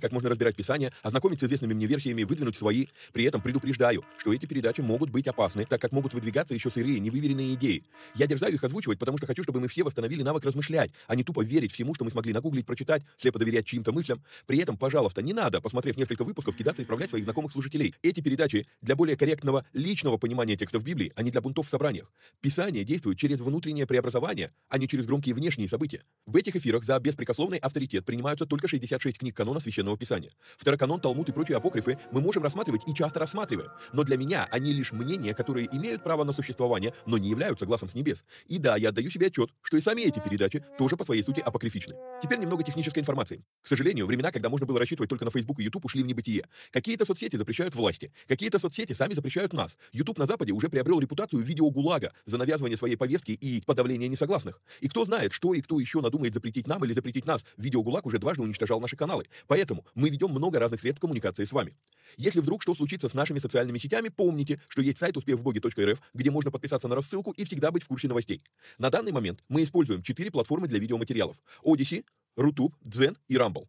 как можно разбирать Писание Писания, ознакомить с известными мне версиями и выдвинуть свои. При этом предупреждаю, что эти передачи могут быть опасны, так как могут выдвигаться еще сырые, невыверенные идеи. Я дерзаю их озвучивать, потому что хочу, чтобы мы все восстановили навык размышлять, а не тупо верить всему, что мы смогли нагуглить, прочитать, слепо доверять чьим-то мыслям. При этом, пожалуйста, не надо, посмотрев несколько выпусков, кидаться и исправлять своих знакомых служителей. Эти передачи для более корректного личного понимания текстов Библии, а не для бунтов в собраниях. Писание действует через внутреннее преобразование, а не через громкие внешние события. В этих эфирах за беспрекословный авторитет принимаются только 66 книг канона Священного Писания. Второканон, Талмуд и прочие апокрифы мы можем рассматривать и часто рассматриваем. Но для меня они лишь мнения, которые имеют право на существование, но не являются глазом с небес. И да, я отдаю себе отчет, что и сами эти передачи тоже по своей сути апокрифичны. Теперь немного технической информации. К сожалению, времена, когда можно было рассчитывать только на Facebook и YouTube, ушли в небытие. Какие-то соцсети запрещают власти, какие-то соцсети сами запрещают нас. YouTube на Западе уже приобрел репутацию видеогулага за навязывание своей повестки и подавление несогласных. И кто знает, что и кто еще надумает запретить нам или запретить нас. Видеогулаг уже дважды уничтожал наши каналы. Поэтому мы ведем много разных средств коммуникации с вами. Если вдруг что случится с нашими социальными сетями, помните, что есть сайт успехвбоге.рф, где можно подписаться на рассылку и всегда быть в курсе новостей. На данный момент мы используем четыре платформы для видеоматериалов. Odyssey, Rutube, Zen и Rumble.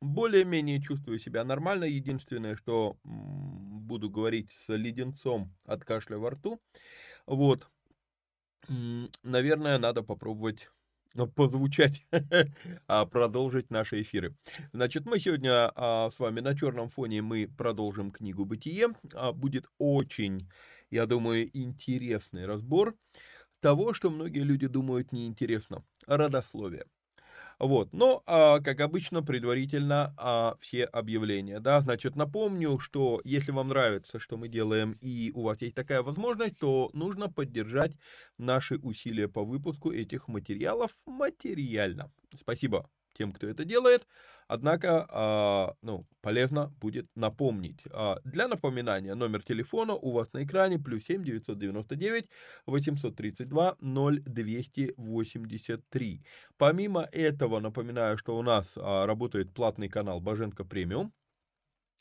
более-менее чувствую себя нормально. Единственное, что буду говорить с леденцом от кашля во рту. Вот. Наверное, надо попробовать ну, позвучать, а продолжить наши эфиры. Значит, мы сегодня а, с вами на черном фоне мы продолжим книгу «Бытие». А, будет очень, я думаю, интересный разбор того, что многие люди думают неинтересно. Родословие. Вот, но, а, как обычно, предварительно а, все объявления, да, значит, напомню, что если вам нравится, что мы делаем, и у вас есть такая возможность, то нужно поддержать наши усилия по выпуску этих материалов материально. Спасибо тем, кто это делает. Однако, а, ну, полезно будет напомнить. А, для напоминания, номер телефона у вас на экране плюс 7 999 832 0283. Помимо этого, напоминаю, что у нас а, работает платный канал Боженко Премиум.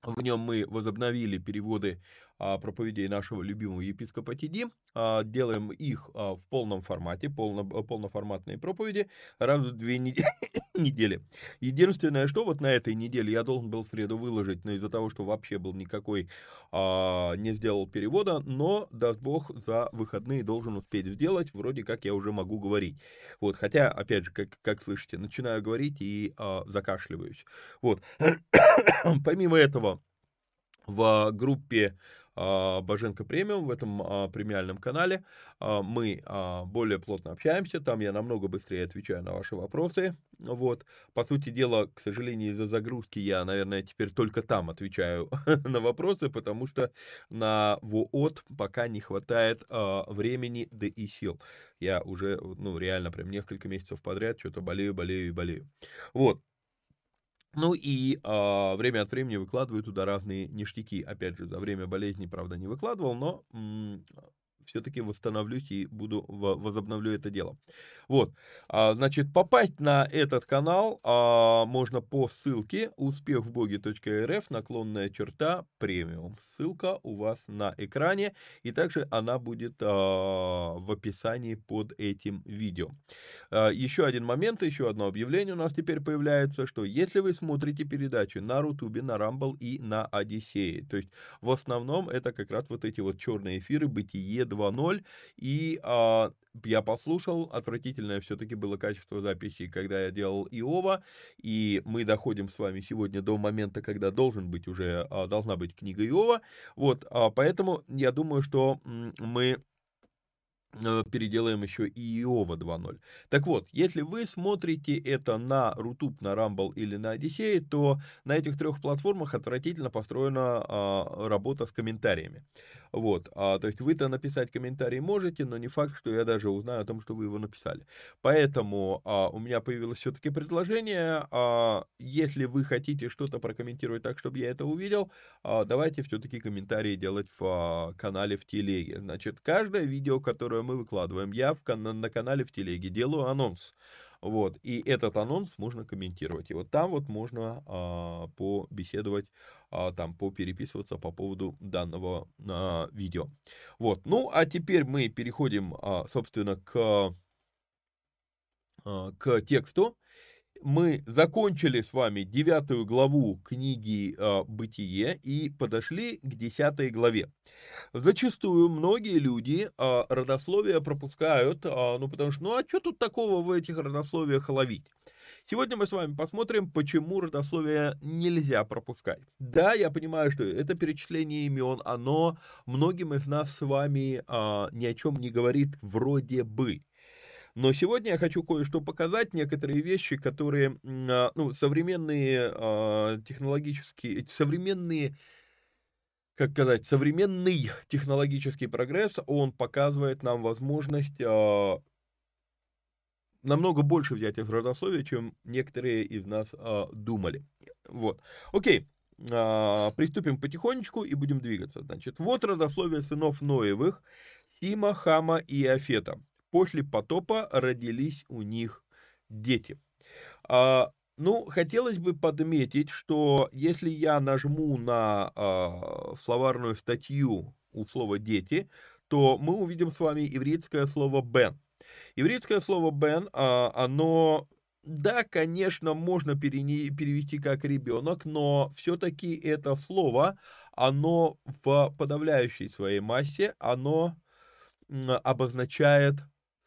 В нем мы возобновили переводы проповедей нашего любимого епископа Тиди, а, делаем их а, в полном формате, полно, полноформатные проповеди раз в две недели. Единственное, что вот на этой неделе я должен был в среду выложить, но из-за того, что вообще был никакой, не сделал перевода, но, даст Бог, за выходные должен успеть сделать, вроде как я уже могу говорить. Вот, хотя, опять же, как, как слышите, начинаю говорить и закашливаюсь. Вот. Помимо этого, в группе а, Боженко премиум, в этом а, премиальном канале. А, мы более плотно общаемся, там я намного быстрее отвечаю на ваши вопросы. Вот. По сути дела, к сожалению, из-за загрузки я, наверное, теперь только там отвечаю на вопросы, потому что на ВООТ пока не хватает времени, да и сил. Я уже, ну, реально, прям несколько месяцев подряд что-то болею, болею и болею. Вот. Ну и э, время от времени выкладываю туда разные ништяки. Опять же, за время болезни, правда, не выкладывал, но все-таки восстановлюсь и буду возобновлю это дело. Вот, а, значит, попасть на этот канал а, можно по ссылке успехвбоге.рф, наклонная черта, премиум. Ссылка у вас на экране, и также она будет а, в описании под этим видео. Еще один момент, еще одно объявление у нас теперь появляется, что если вы смотрите передачу на Рутубе, на Рамбл и на Одиссее, то есть в основном это как раз вот эти вот черные эфиры «Бытие 2.0», и я послушал, отвратительное все-таки было качество записи, когда я делал Иова, и мы доходим с вами сегодня до момента, когда должен быть уже, а, должна быть книга Иова, вот, а, поэтому я думаю, что мы Э, переделаем еще и Иова 2.0. Так вот, если вы смотрите это на Рутуб, на Rumble или на Одиссее, то на этих трех платформах отвратительно построена а, работа с комментариями. Вот, а, то есть вы-то написать комментарий можете, но не факт, что я даже узнаю о том, что вы его написали. Поэтому а, у меня появилось все-таки предложение, а, если вы хотите что-то прокомментировать так, чтобы я это увидел, а, давайте все-таки комментарии делать в а, канале в телеге. Значит, каждое видео, которое мы выкладываем. Я в, на канале в телеге делаю анонс. Вот, и этот анонс можно комментировать. И вот там вот можно а, побеседовать, а, там попереписываться по поводу данного а, видео. Вот, ну а теперь мы переходим, а, собственно, к, а, к тексту мы закончили с вами девятую главу книги э, «Бытие» и подошли к десятой главе. Зачастую многие люди э, родословия пропускают, э, ну потому что, ну а что тут такого в этих родословиях ловить? Сегодня мы с вами посмотрим, почему родословие нельзя пропускать. Да, я понимаю, что это перечисление имен, оно многим из нас с вами а, ни о чем не говорит вроде бы. Но сегодня я хочу кое-что показать, некоторые вещи, которые, а, ну, современные а, технологические, современные, как сказать, современный технологический прогресс, он показывает нам возможность а, намного больше взять из родословия, чем некоторые из нас думали. Вот. Окей. Приступим потихонечку и будем двигаться. Значит, вот родословие сынов Ноевых, Сима, Хама и Афета после потопа родились у них дети. А, ну, хотелось бы подметить, что если я нажму на а, словарную статью у слова «дети», то мы увидим с вами ивритское слово «бен». Ивритское слово «бен», а, оно, да, конечно, можно перевести как «ребенок», но все-таки это слово, оно в подавляющей своей массе, оно обозначает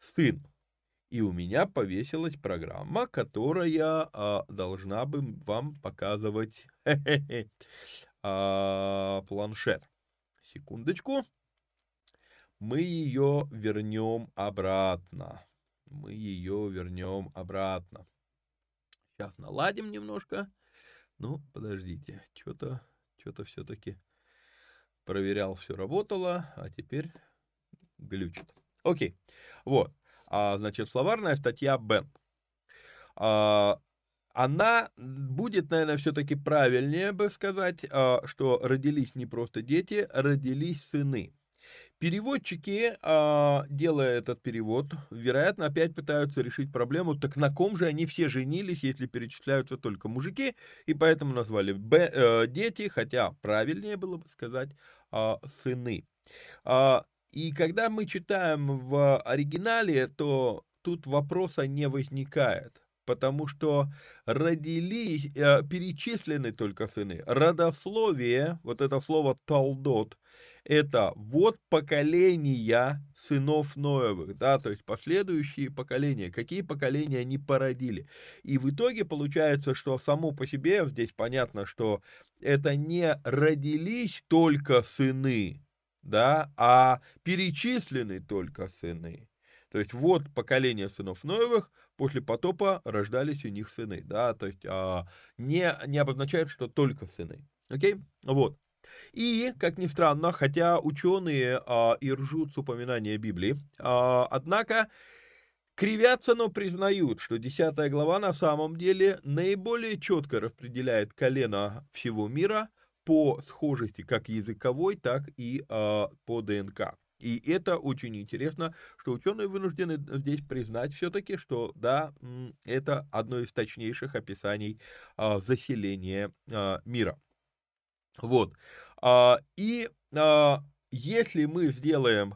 сын. И у меня повесилась программа, которая а, должна бы вам показывать а, планшет. Секундочку. Мы ее вернем обратно. Мы ее вернем обратно. Сейчас наладим немножко. Ну, подождите. Что-то что-то все-таки проверял, все работало, а теперь глючит. Окей. Вот. А, значит, словарная статья Б. А, она будет, наверное, все-таки правильнее бы сказать, а, что родились не просто дети, родились сыны. Переводчики, а, делая этот перевод, вероятно, опять пытаются решить проблему, так на ком же они все женились, если перечисляются только мужики, и поэтому назвали Б, э, дети, хотя правильнее было бы сказать э, сыны. И когда мы читаем в оригинале, то тут вопроса не возникает, потому что родились, э, перечислены только сыны. Родословие, вот это слово «талдот», это вот поколения сынов Ноевых, да, то есть последующие поколения, какие поколения они породили. И в итоге получается, что само по себе, здесь понятно, что это не родились только сыны, да, а перечислены только сыны. То есть вот поколение сынов Ноевых, после потопа рождались у них сыны, да, то есть а, не, не обозначает, что только сыны. Окей? Вот. И, как ни странно, хотя ученые а, и ржут с упоминания Библии, а, однако кривятся, но признают, что 10 глава на самом деле наиболее четко распределяет колено всего мира по схожести как языковой, так и а, по ДНК. И это очень интересно, что ученые вынуждены здесь признать все-таки, что да, это одно из точнейших описаний а, заселения а, мира. Вот. А, и а, если мы сделаем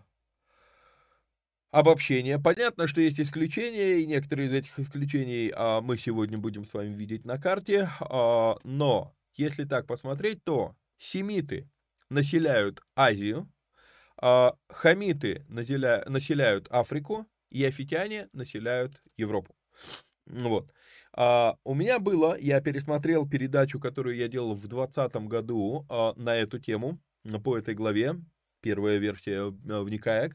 обобщение, понятно, что есть исключения, и некоторые из этих исключений а, мы сегодня будем с вами видеть на карте, но если так посмотреть, то семиты населяют Азию, хамиты населяют Африку, и афитяне населяют Европу. Вот. А, у меня было, я пересмотрел передачу, которую я делал в 2020 году а, на эту тему, по этой главе, первая версия а, в Никаях,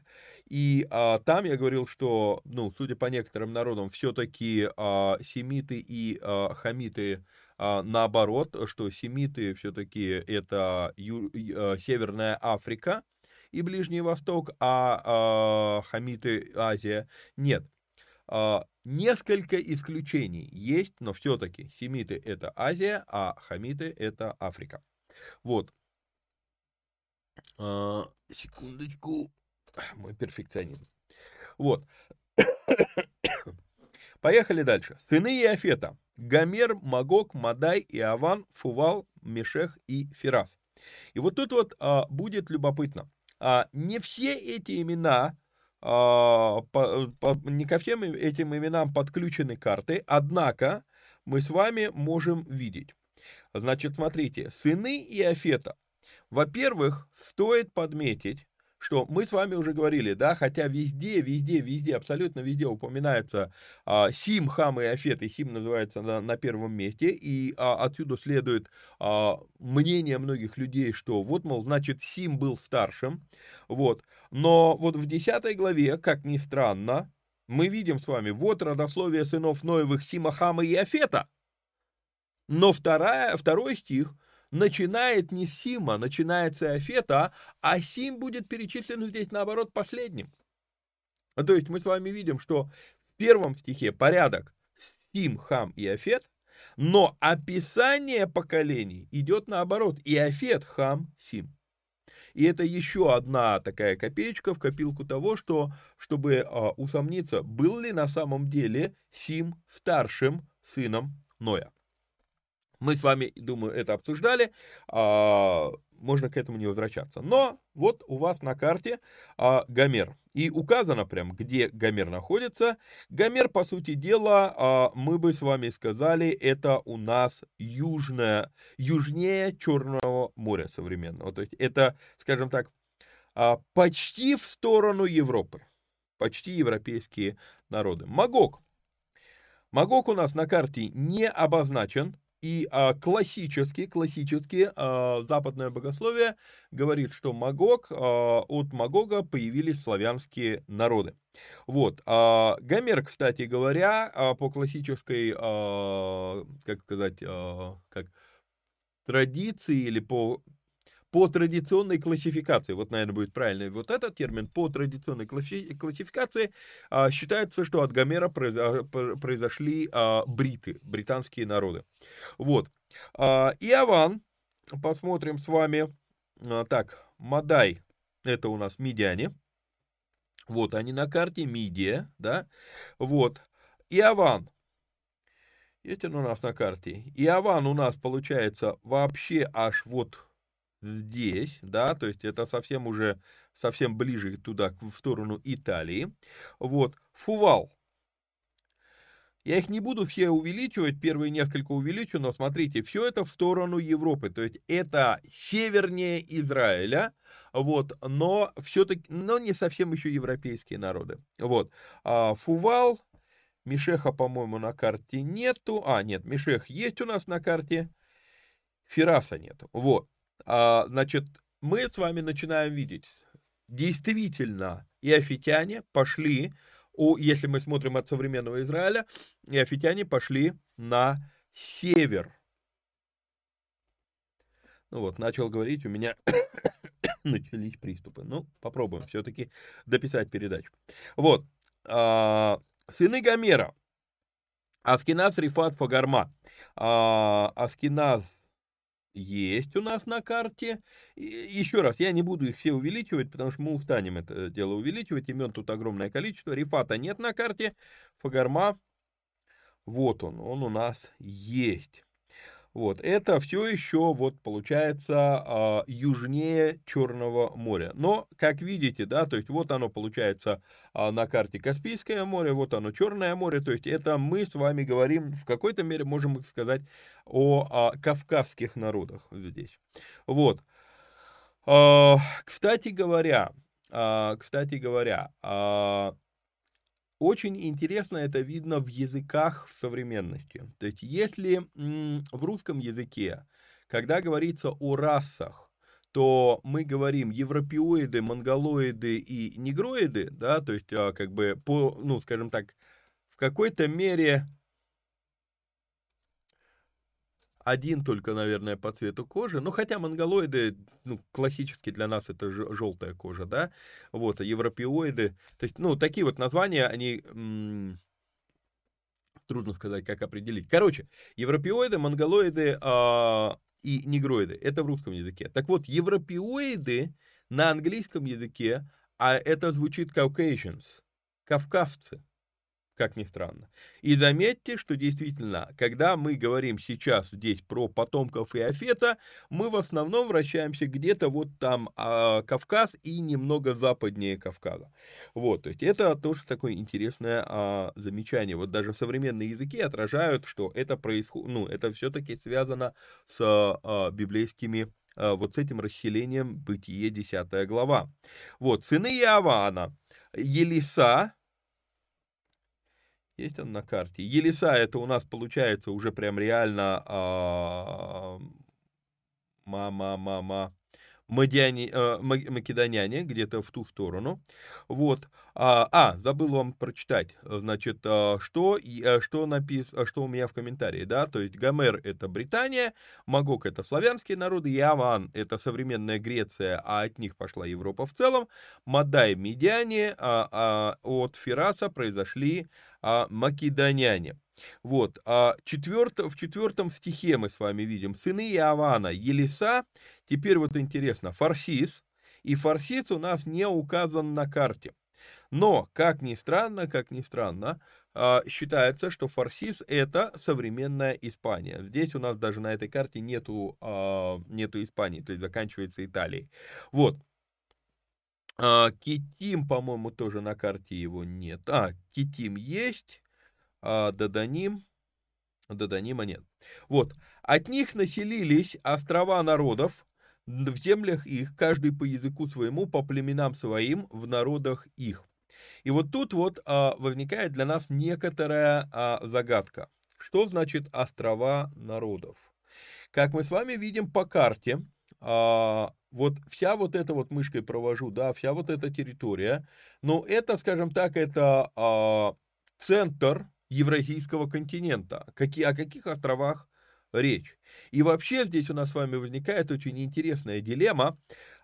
и а, там я говорил, что, ну, судя по некоторым народам, все-таки а, семиты и а, хамиты а, наоборот, что семиты все-таки это ю, а, Северная Африка и Ближний Восток, а, а хамиты Азия. Нет, а, несколько исключений есть, но все-таки семиты это Азия, а хамиты это Африка. Вот. А, секундочку. Мой перфекционизм. Вот. Поехали дальше. Сыны Иофета. Гомер, Магог, Мадай, Иован, Фувал, Мешех и Фирас. И вот тут вот а, будет любопытно. А, не все эти имена а, по, по, не ко всем этим именам подключены карты, однако мы с вами можем видеть. Значит, смотрите, сыны Иофета. Во-первых, стоит подметить, что мы с вами уже говорили, да, хотя везде, везде, везде, абсолютно везде упоминается а, Сим, Хам и Афет, и Сим называется на, на первом месте, и а, отсюда следует а, мнение многих людей, что вот, мол, значит, Сим был старшим, вот, но вот в 10 главе, как ни странно, мы видим с вами, вот родословие сынов Ноевых Сима, Хама и Афета, но вторая, второй стих начинает не Сима, начинается Афета, а Сим будет перечислен здесь, наоборот, последним. А то есть мы с вами видим, что в первом стихе порядок Сим, Хам и Афет, но описание поколений идет наоборот. И Афет, Хам, Сим. И это еще одна такая копеечка в копилку того, что, чтобы а, усомниться, был ли на самом деле Сим старшим сыном Ноя. Мы с вами, думаю, это обсуждали. А, можно к этому не возвращаться. Но вот у вас на карте а, Гомер. И указано прям, где Гомер находится. Гомер, по сути дела, а, мы бы с вами сказали, это у нас южная, южнее Черного моря современного. То есть это, скажем так, а, почти в сторону Европы. Почти европейские народы. Магог. Магог у нас на карте не обозначен, и а, классически, классически а, западное богословие говорит, что Магог, а, от Магога появились славянские народы. Вот. А, Гомер, кстати говоря, а, по классической, а, как сказать, а, как традиции или по по традиционной классификации, вот, наверное, будет правильный вот этот термин, по традиционной классификации а, считается, что от Гомера произошли а, бриты, британские народы. Вот. А, Иован, посмотрим с вами, а, так, Мадай, это у нас медиане, вот они на карте, Мидия, да, вот, Иован, есть он у нас на карте, Иован у нас получается вообще аж вот здесь, да, то есть это совсем уже, совсем ближе туда, в сторону Италии. Вот, Фувал. Я их не буду все увеличивать, первые несколько увеличу, но смотрите, все это в сторону Европы, то есть это севернее Израиля, вот, но все-таки, но не совсем еще европейские народы, вот. А Фувал, Мишеха, по-моему, на карте нету, а, нет, Мишех есть у нас на карте, Фераса нету, вот. А, значит, мы с вами начинаем видеть, действительно, иофитяне пошли у, если мы смотрим от современного Израиля, иофитяне пошли на север. Ну вот, начал говорить, у меня начались приступы. Ну, попробуем все-таки дописать передачу. Вот, а, сыны Гомера. Аскиназ Рифат Фагарма. А, Аскиназ есть у нас на карте. И еще раз, я не буду их все увеличивать, потому что мы устанем это дело увеличивать. Имен тут огромное количество. Рифата нет на карте. Фагарма, вот он, он у нас есть. Вот, это все еще, вот, получается, а, южнее Черного моря. Но, как видите, да, то есть вот оно получается а, на карте Каспийское море, вот оно Черное море, то есть это мы с вами говорим, в какой-то мере можем сказать о а, кавказских народах здесь. Вот. Кстати говоря, кстати говоря, очень интересно это видно в языках в современности. То есть если в русском языке, когда говорится о расах, то мы говорим европеоиды, монголоиды и негроиды, да, то есть а, как бы по, ну, скажем так, в какой-то мере один только, наверное, по цвету кожи. Ну, хотя монголоиды, ну, классически для нас это желтая кожа, да. Вот, а европеоиды, то есть, ну, такие вот названия, они... М- трудно сказать, как определить. Короче, европеоиды, монголоиды э- и негроиды. Это в русском языке. Так вот, европеоиды на английском языке, а это звучит Caucasians, кавказцы как ни странно. И заметьте, что действительно, когда мы говорим сейчас здесь про потомков Иофета, мы в основном вращаемся где-то вот там а, Кавказ и немного западнее Кавказа. Вот, то есть это тоже такое интересное а, замечание. Вот даже современные языки отражают, что это происходит, ну, это все-таки связано с а, библейскими а, вот с этим расселением Бытие 10 глава. Вот, сыны Иавана, Елиса, есть он на карте. Елиса это у нас получается уже прям реально а, мама, мама, Мадиане, э, македоняне, где-то в ту сторону. Вот. А, а, забыл вам прочитать, значит, а, что, э, что, напис, что у меня в комментарии, да, то есть Гомер — это Британия, Магок — это славянские народы, Яван — это современная Греция, а от них пошла Европа в целом, Мадай — медиане, а, а от Фераса произошли а, македоняне. Вот, а четверт, в четвертом стихе мы с вами видим сыны Иавана, Елиса, теперь вот интересно, Фарсис, и Фарсис у нас не указан на карте. Но, как ни странно, как ни странно, а, считается, что Фарсис это современная Испания. Здесь у нас даже на этой карте нету, а, нету Испании, то есть заканчивается Италией. Вот. А, Китим, по-моему, тоже на карте его нет. А, Китим есть а Даданим, Даданима нет. Вот, от них населились острова народов, в землях их, каждый по языку своему, по племенам своим, в народах их. И вот тут вот а, возникает для нас некоторая а, загадка. Что значит острова народов? Как мы с вами видим по карте, а, вот вся вот эта вот мышкой провожу, да, вся вот эта территория, ну, это, скажем так, это а, центр Евразийского континента. Какие, о каких островах речь? И вообще здесь у нас с вами возникает очень интересная дилемма.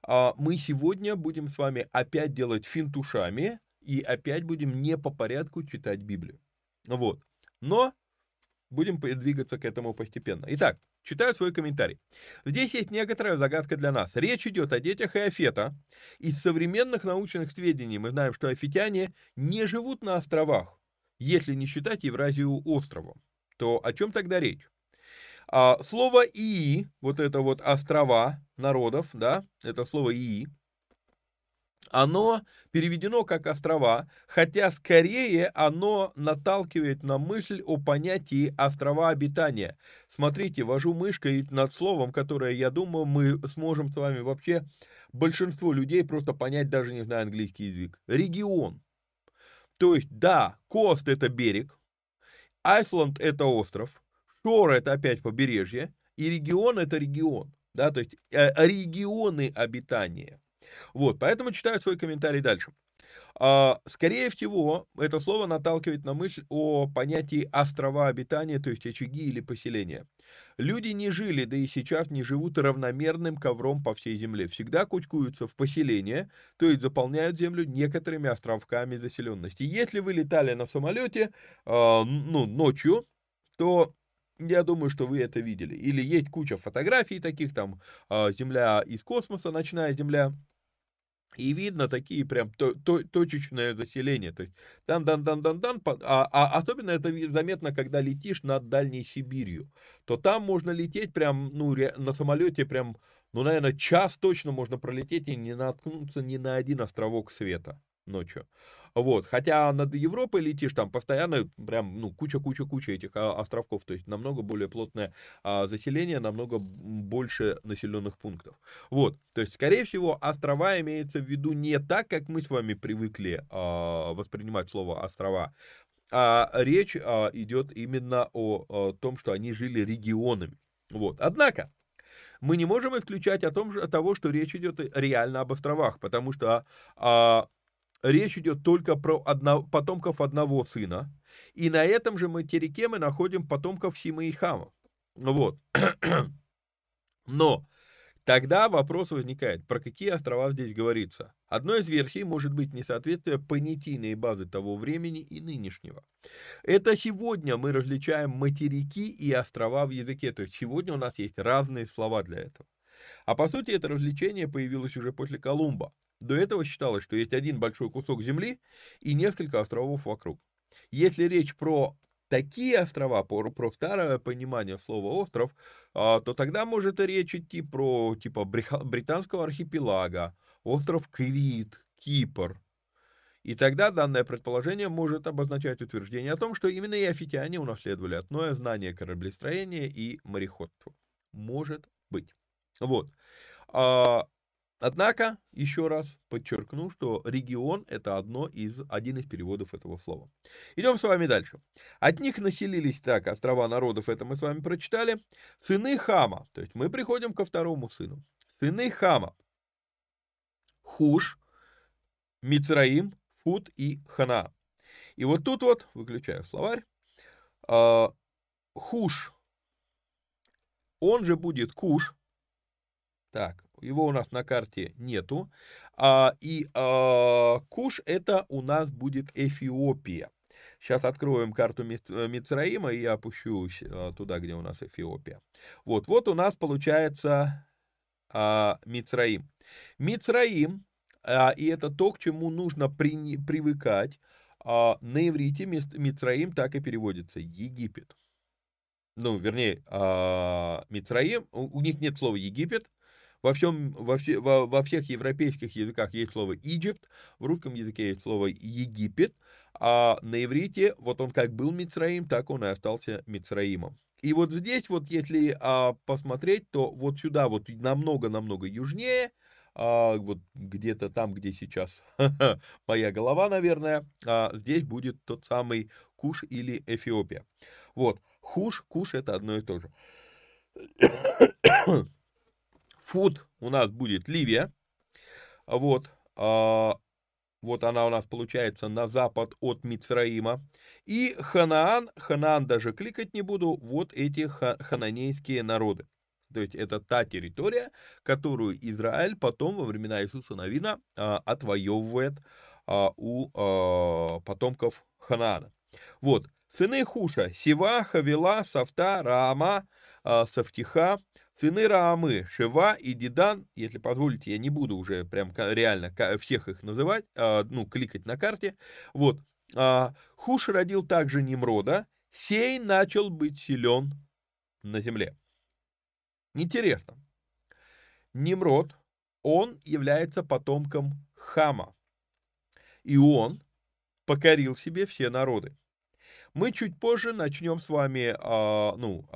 А, мы сегодня будем с вами опять делать финтушами и опять будем не по порядку читать Библию. Вот. Но будем двигаться к этому постепенно. Итак, читаю свой комментарий. Здесь есть некоторая загадка для нас. Речь идет о детях Иофета. Из современных научных сведений мы знаем, что офитяне не живут на островах если не считать Евразию островом, то о чем тогда речь? А, слово «ии», вот это вот острова народов, да, это слово «ии», оно переведено как острова, хотя скорее оно наталкивает на мысль о понятии острова обитания. Смотрите, вожу мышкой над словом, которое, я думаю, мы сможем с вами вообще большинство людей просто понять, даже не зная английский язык. Регион. То есть, да, Кост – это берег, Айсланд – это остров, Шор – это опять побережье, и регион – это регион. Да, то есть э, регионы обитания. Вот, поэтому читаю свой комментарий дальше. А, скорее всего, это слово наталкивает на мысль о понятии острова обитания, то есть очаги или поселения. Люди не жили, да и сейчас не живут равномерным ковром по всей земле. Всегда кучкуются в поселения, то есть заполняют землю некоторыми островками заселенности. Если вы летали на самолете, а, ну, ночью, то я думаю, что вы это видели. Или есть куча фотографий таких, там, а, земля из космоса, ночная земля, и видно такие прям то, то, точечное заселение. То есть дан дан дан дан дан а, а особенно это заметно, когда летишь над Дальней Сибирью. То там можно лететь прям, ну, на самолете прям, ну, наверное, час точно можно пролететь и не наткнуться ни на один островок света ночью. Вот, хотя над Европой летишь, там постоянно прям, ну, куча-куча-куча этих а, островков, то есть намного более плотное а, заселение, намного больше населенных пунктов. Вот, то есть, скорее всего, острова имеется в виду не так, как мы с вами привыкли а, воспринимать слово острова, а речь а, идет именно о, о том, что они жили регионами. Вот, однако, мы не можем исключать о том, того, что речь идет реально об островах, потому что а, речь идет только про одно, потомков одного сына, и на этом же материке мы находим потомков Сима и Хама. Вот. Но тогда вопрос возникает, про какие острова здесь говорится. Одной из версий может быть несоответствие понятийной базы того времени и нынешнего. Это сегодня мы различаем материки и острова в языке, то есть сегодня у нас есть разные слова для этого. А по сути это развлечение появилось уже после Колумба. До этого считалось, что есть один большой кусок земли и несколько островов вокруг. Если речь про такие острова, про, про старое понимание слова остров, а, то тогда может речь идти про типа британского архипелага, остров Крит, Кипр. И тогда данное предположение может обозначать утверждение о том, что именно иофитяне унаследовали одно знание кораблестроения и мореходства. Может быть. Вот. Однако, еще раз подчеркну, что регион – это одно из, один из переводов этого слова. Идем с вами дальше. От них населились так острова народов, это мы с вами прочитали. Сыны Хама, то есть мы приходим ко второму сыну. Сыны Хама. Хуш, Мицраим, Фут и Хана. И вот тут вот, выключаю словарь, а, Хуш, он же будет Куш, так, его у нас на карте нету. А, и а, Куш это у нас будет Эфиопия. Сейчас откроем карту Мицраима и я опущусь а, туда, где у нас Эфиопия. Вот, вот у нас получается а, Мицраим. Мицраим, а, и это то, к чему нужно при, привыкать. А, на иврите Мицраим так и переводится Египет. Ну, вернее, а, Мицраим, у них нет слова Египет, во, всем, во, все, во, во всех европейских языках есть слово Egypt, в русском языке есть слово Египет, а на иврите вот он как был Мицраим, так он и остался Мицраимом. И вот здесь вот, если а, посмотреть, то вот сюда вот намного-намного южнее, а, вот где-то там, где сейчас моя голова, наверное, а, здесь будет тот самый Куш или Эфиопия. Вот, Хуш, Куш это одно и то же. Фуд у нас будет Ливия. Вот. А, вот она у нас получается на запад от Мицраима. И Ханаан, Ханаан даже кликать не буду, вот эти хананейские народы. То есть это та территория, которую Израиль потом во времена Иисуса Навина а, отвоевывает а, у потомков Ханаана. Вот, сыны Хуша, Сива, Хавила, Сафта, Раама, а, Сыны Раамы, Шева и Дидан, если позволите, я не буду уже прям реально всех их называть, а, ну, кликать на карте. Вот. А, Хуш родил также Немрода, сей начал быть силен на земле. Интересно. Немрод, он является потомком Хама. И он покорил себе все народы. Мы чуть позже начнем с вами, а, ну,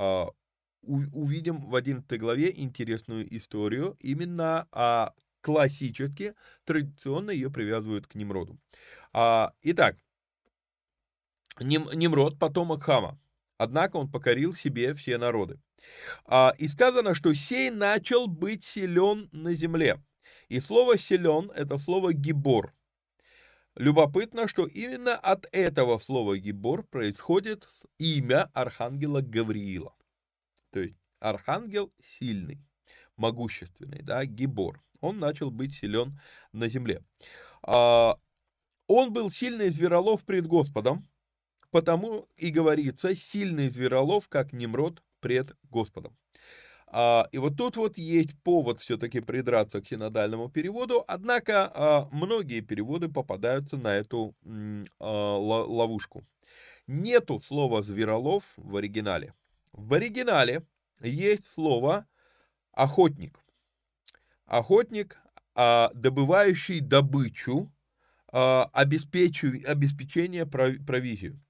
увидим в 11 главе интересную историю именно а, классически, традиционно ее привязывают к Немроду. А, итак, Нем, Немрод потомок Хама, однако он покорил себе все народы. А, и сказано, что сей начал быть силен на земле. И слово «силен» — это слово «гибор». Любопытно, что именно от этого слова «гибор» происходит имя архангела Гавриила. То есть архангел сильный, могущественный, да, Гибор. Он начал быть силен на земле. А, он был сильный зверолов пред Господом, потому и говорится, сильный зверолов, как Немрод пред Господом. А, и вот тут вот есть повод все-таки придраться к синодальному переводу, однако а, многие переводы попадаются на эту а, ловушку. Нету слова «зверолов» в оригинале. В оригинале есть слово «охотник». Охотник, добывающий добычу, обеспечение провизию.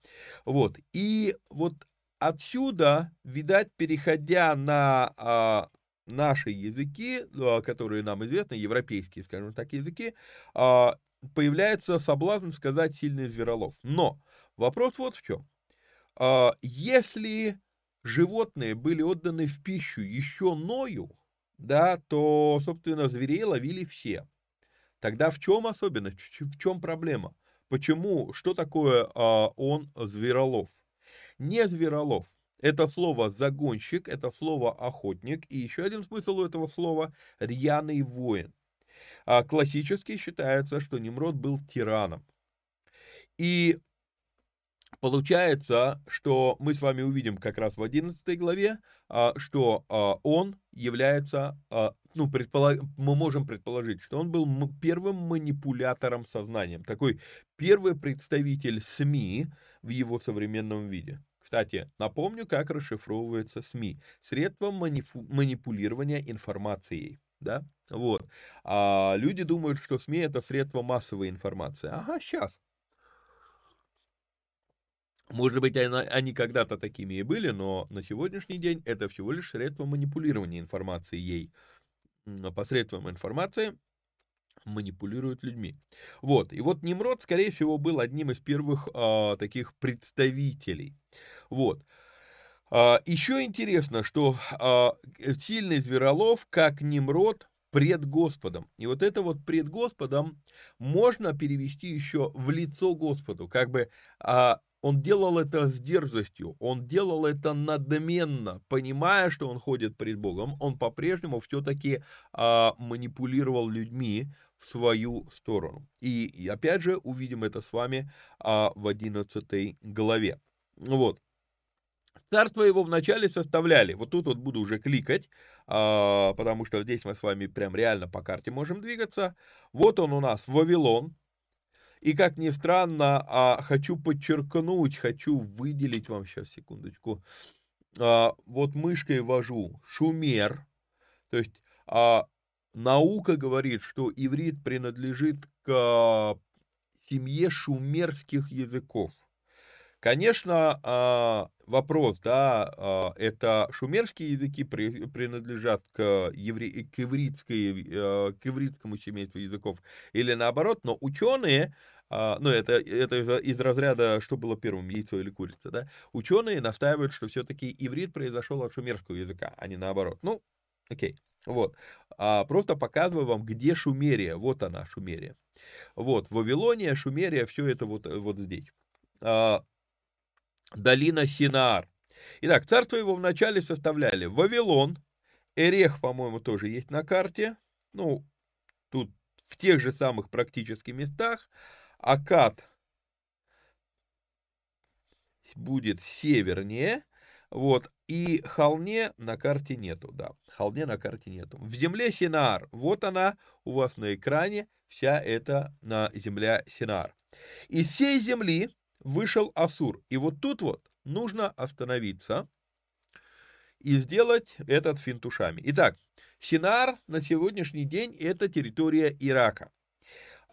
Вот. И вот отсюда, видать, переходя на а, наши языки, а, которые нам известны, европейские, скажем так, языки, а, появляется соблазн сказать сильный зверолов. Но вопрос вот в чем. А, если животные были отданы в пищу еще ною, да, то, собственно, зверей ловили все. Тогда в чем особенность, в чем проблема? Почему, что такое а, он зверолов? Не зверолов. Это слово загонщик, это слово охотник, и еще один смысл у этого слова рьяный воин. А классически считается, что Немрод был тираном. И получается, что мы с вами увидим как раз в 11 главе, а, что а, он является, а, ну, предполаг... мы можем предположить, что он был первым манипулятором сознанием, такой первый представитель СМИ в его современном виде. Кстати, напомню, как расшифровывается СМИ. Средство манифу... манипулирования информацией. Да? Вот. А люди думают, что СМИ это средство массовой информации. Ага, сейчас. Может быть, они когда-то такими и были, но на сегодняшний день это всего лишь средство манипулирования информацией ей. Посредством информации манипулируют людьми. Вот. И вот Немрод, скорее всего, был одним из первых э, таких представителей вот. А, еще интересно, что а, сильный зверолов, как Немрод, пред Господом. И вот это вот пред Господом можно перевести еще в лицо Господу. Как бы а, он делал это с дерзостью, он делал это надменно, понимая, что он ходит пред Богом, он по-прежнему все-таки а, манипулировал людьми в свою сторону. И, и опять же увидим это с вами а, в 11 главе. Вот. Царство его вначале составляли, вот тут вот буду уже кликать, а, потому что здесь мы с вами прям реально по карте можем двигаться. Вот он у нас, Вавилон. И как ни странно, а, хочу подчеркнуть, хочу выделить вам сейчас, секундочку, а, вот мышкой вожу Шумер, то есть а, наука говорит, что иврит принадлежит к семье шумерских языков. Конечно, а, вопрос, да, а, это шумерские языки принадлежат к, евре, к, ивритской, а, к ивритскому семейству языков или наоборот, но ученые, ну, это, это из разряда, что было первым, яйцо или курица, да, ученые настаивают, что все-таки иврит произошел от шумерского языка, а не наоборот. Ну, окей, вот. Просто показываю вам, где Шумерия, вот она, Шумерия. Вот, Вавилония, Шумерия, все это вот, вот здесь долина Синаар. Итак, царство его вначале составляли Вавилон, Эрех, по-моему, тоже есть на карте, ну, тут в тех же самых практически местах, Акад будет севернее, вот, и Холне на карте нету, да, Холне на карте нету. В земле Синаар, вот она у вас на экране, вся эта на земля Синаар. Из всей земли вышел Асур. И вот тут вот нужно остановиться и сделать этот финтушами. Итак, Синар на сегодняшний день это территория Ирака.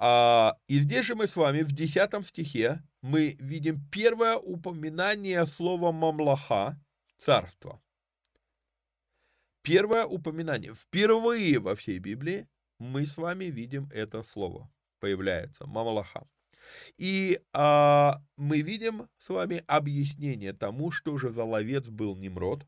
А, и здесь же мы с вами в 10 стихе мы видим первое упоминание слова «мамлаха» – «царство». Первое упоминание. Впервые во всей Библии мы с вами видим это слово. Появляется «мамлаха». И а, мы видим с вами объяснение тому, что же за ловец был Немрод.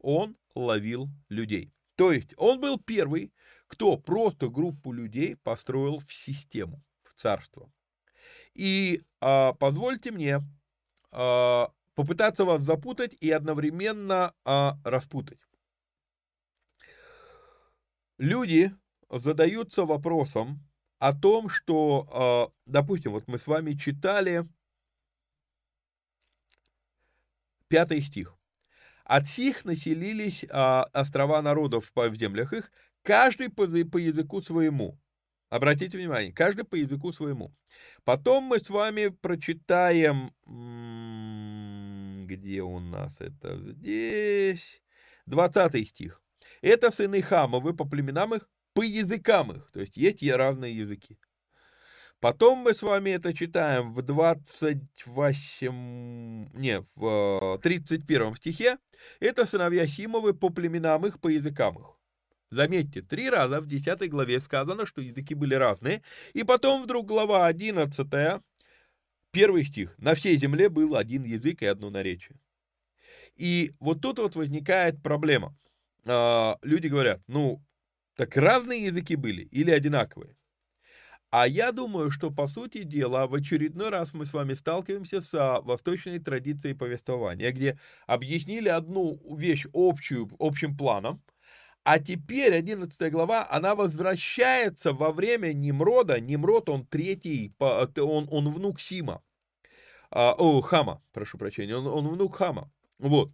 Он ловил людей. То есть он был первый, кто просто группу людей построил в систему, в царство. И а, позвольте мне а, попытаться вас запутать и одновременно а, распутать. Люди задаются вопросом о том, что, а, допустим, вот мы с вами читали пятый стих. От сих населились а, острова народов в землях их, каждый по, по языку своему. Обратите внимание, каждый по языку своему. Потом мы с вами прочитаем, где у нас это здесь, 20 стих. Это сыны Хамовы по племенам их, по языкам их, то есть есть равные языки. Потом мы с вами это читаем в 28, не, в 31 стихе. Это сыновья Симовы по племенам их, по языкам их. Заметьте, три раза в 10 главе сказано, что языки были разные. И потом вдруг глава 11, первый стих. На всей земле был один язык и одно наречие. И вот тут вот возникает проблема. А, люди говорят, ну, так разные языки были или одинаковые? А я думаю, что, по сути дела, в очередной раз мы с вами сталкиваемся с восточной традицией повествования, где объяснили одну вещь общую, общим планом, а теперь 11 глава, она возвращается во время Немрода. Немрод, он третий, он, он внук Сима. А, о, Хама, прошу прощения, он, он внук Хама. Вот.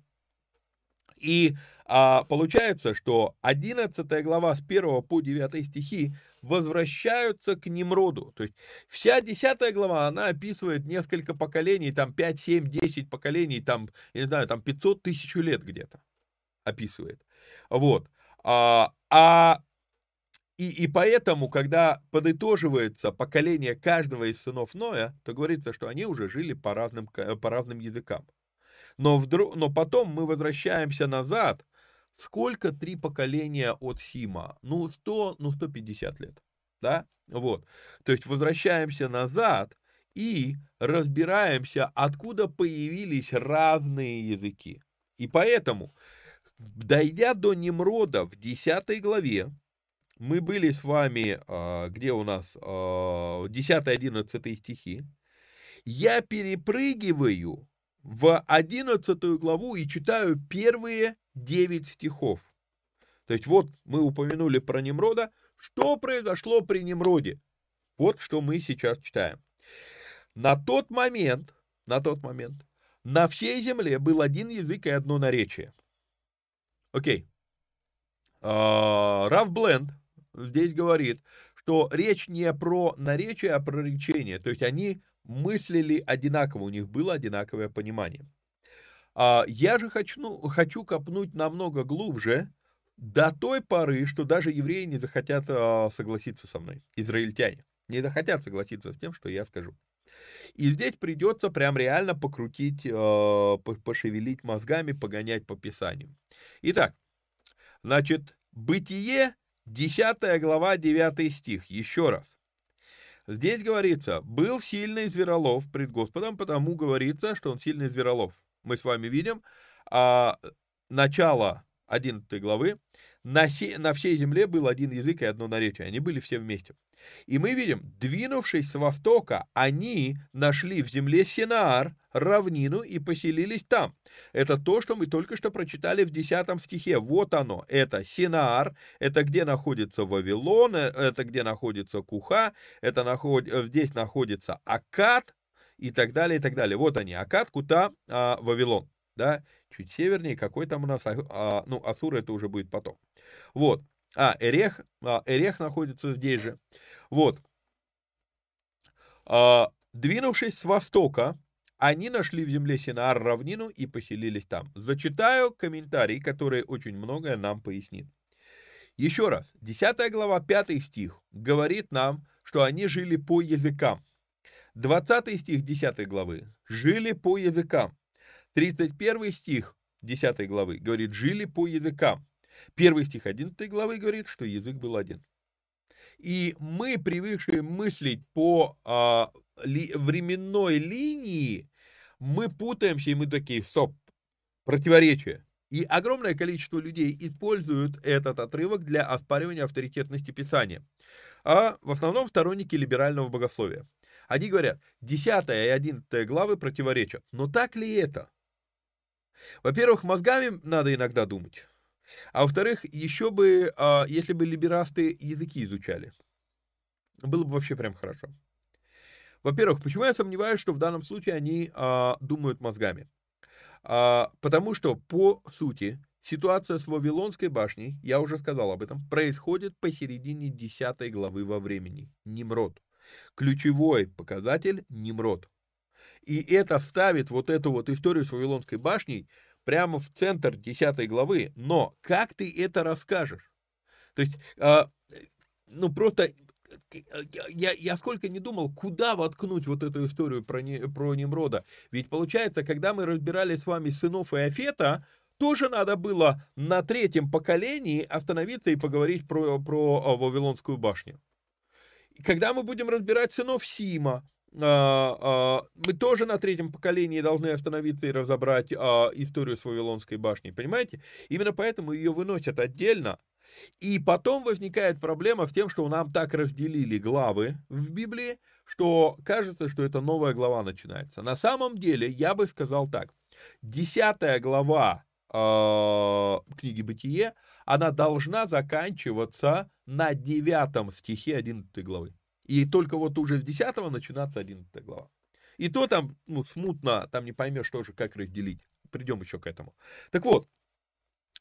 И а, получается, что 11 глава с 1 по 9 стихи возвращаются к Немроду. То есть вся 10 глава, она описывает несколько поколений, там 5, 7, 10 поколений, там, я не знаю, там 500 тысяч лет где-то описывает. Вот. А, а и, и поэтому, когда подытоживается поколение каждого из сынов Ноя, то говорится, что они уже жили по разным, по разным языкам. Но, вдруг, но потом мы возвращаемся назад Сколько три поколения от Хима? Ну, 100, ну, 150 лет, да? Вот. То есть возвращаемся назад и разбираемся, откуда появились разные языки. И поэтому, дойдя до Немрода в 10 главе, мы были с вами, а, где у нас 10-11 а, стихи, я перепрыгиваю в 11 главу и читаю первые 9 стихов. То есть вот мы упомянули про Немрода. Что произошло при Немроде? Вот что мы сейчас читаем. На тот момент, на тот момент, на всей земле был один язык и одно наречие. Окей. А, Раф Бленд здесь говорит, что речь не про наречие, а про речение. То есть они мыслили одинаково, у них было одинаковое понимание. А я же хочу, хочу копнуть намного глубже, до той поры, что даже евреи не захотят а, согласиться со мной, израильтяне, не захотят согласиться с тем, что я скажу. И здесь придется прям реально покрутить, а, пошевелить мозгами, погонять по Писанию. Итак, значит, Бытие, 10 глава, 9 стих, еще раз. Здесь говорится, был сильный зверолов пред Господом, потому говорится, что он сильный зверолов мы с вами видим а, начало 11 главы, на, се, на всей земле был один язык и одно наречие, они были все вместе. И мы видим, двинувшись с востока, они нашли в земле Синаар, равнину, и поселились там. Это то, что мы только что прочитали в 10 стихе. Вот оно, это Синаар, это где находится Вавилон, э, это где находится Куха, это наход... здесь находится Акад, и так далее, и так далее. Вот они, Акад, Кута, а, Вавилон, да, чуть севернее, какой там у нас, а, ну, Асур это уже будет потом. Вот, а, Эрех, а, Эрех находится здесь же. Вот, а, двинувшись с востока, они нашли в земле Синаар равнину и поселились там. Зачитаю комментарий, который очень многое нам пояснит. Еще раз, 10 глава, 5 стих говорит нам, что они жили по языкам. 20 стих 10 главы жили по языкам. 31 стих 10 главы говорит, жили по языкам. Первый стих 11 главы говорит, что язык был один. И мы, привыкшие мыслить по а, ли, временной линии, мы путаемся, и мы такие, стоп, противоречие. И огромное количество людей используют этот отрывок для оспаривания авторитетности Писания. А в основном сторонники либерального богословия. Они говорят, 10 и 11 главы противоречат. Но так ли это? Во-первых, мозгами надо иногда думать. А во-вторых, еще бы, а, если бы либерасты языки изучали. Было бы вообще прям хорошо. Во-первых, почему я сомневаюсь, что в данном случае они а, думают мозгами? А, потому что, по сути, ситуация с Вавилонской башней, я уже сказал об этом, происходит посередине 10 главы во времени. Немрод. Ключевой показатель – Немрод. И это ставит вот эту вот историю с Вавилонской башней прямо в центр 10 главы. Но как ты это расскажешь? То есть, э, ну просто я, я сколько не думал, куда воткнуть вот эту историю про, не, про Немрода. Ведь получается, когда мы разбирали с вами сынов и Афета, тоже надо было на третьем поколении остановиться и поговорить про, про Вавилонскую башню. Когда мы будем разбирать сынов Сима, а, а, мы тоже на третьем поколении должны остановиться и разобрать а, историю с Вавилонской башней, понимаете? Именно поэтому ее выносят отдельно. И потом возникает проблема с тем, что нам так разделили главы в Библии, что кажется, что это новая глава начинается. На самом деле, я бы сказал так. Десятая глава книги Бытие, она должна заканчиваться на девятом стихе 11 главы. И только вот уже с 10 начинаться 11 глава. И то там, ну, смутно, там не поймешь тоже, как разделить. Придем еще к этому. Так вот,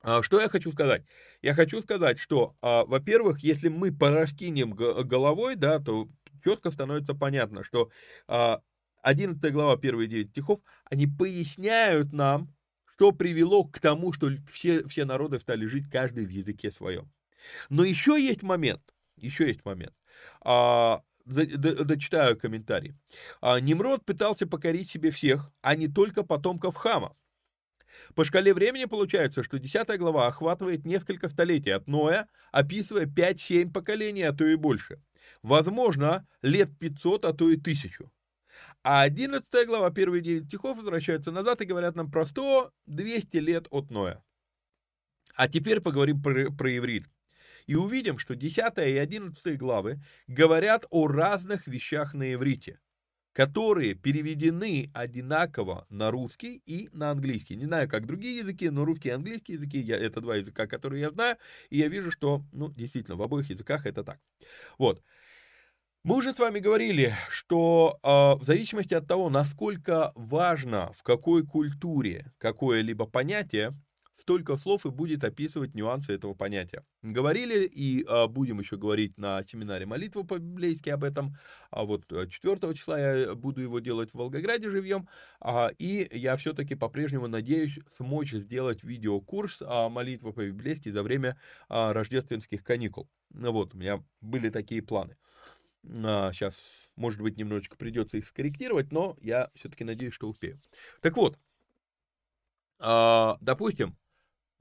а, что я хочу сказать? Я хочу сказать, что, а, во-первых, если мы пораскинем головой, да, то четко становится понятно, что 11 а, глава, первые 9 стихов, они поясняют нам, что привело к тому, что все, все народы стали жить каждый в языке своем. Но еще есть момент, еще есть момент. А, дочитаю комментарий. А, Немрод пытался покорить себе всех, а не только потомков Хама. По шкале времени получается, что 10 глава охватывает несколько столетий от Ноя, описывая 5-7 поколений, а то и больше. Возможно, лет 500, а то и 1000. А 11 глава, первые 9 стихов возвращаются назад и говорят нам про 100-200 лет от Ноя. А теперь поговорим про, про иврит и увидим, что 10 и 11 главы говорят о разных вещах на иврите, которые переведены одинаково на русский и на английский. Не знаю, как другие языки, но русский и английский языки, я, это два языка, которые я знаю, и я вижу, что, ну, действительно, в обоих языках это так. Вот. Мы уже с вами говорили, что э, в зависимости от того, насколько важно в какой культуре какое-либо понятие, столько слов и будет описывать нюансы этого понятия. Говорили и а, будем еще говорить на семинаре молитвы по-библейски об этом. А вот 4 э, числа я буду его делать в Волгограде живьем. А, и я все-таки по-прежнему надеюсь смочь сделать видеокурс а, молитвы по-библейски за время а, рождественских каникул. Ну вот, у меня были такие планы. А, сейчас, может быть, немножечко придется их скорректировать, но я все-таки надеюсь, что успею. Так вот, а, допустим,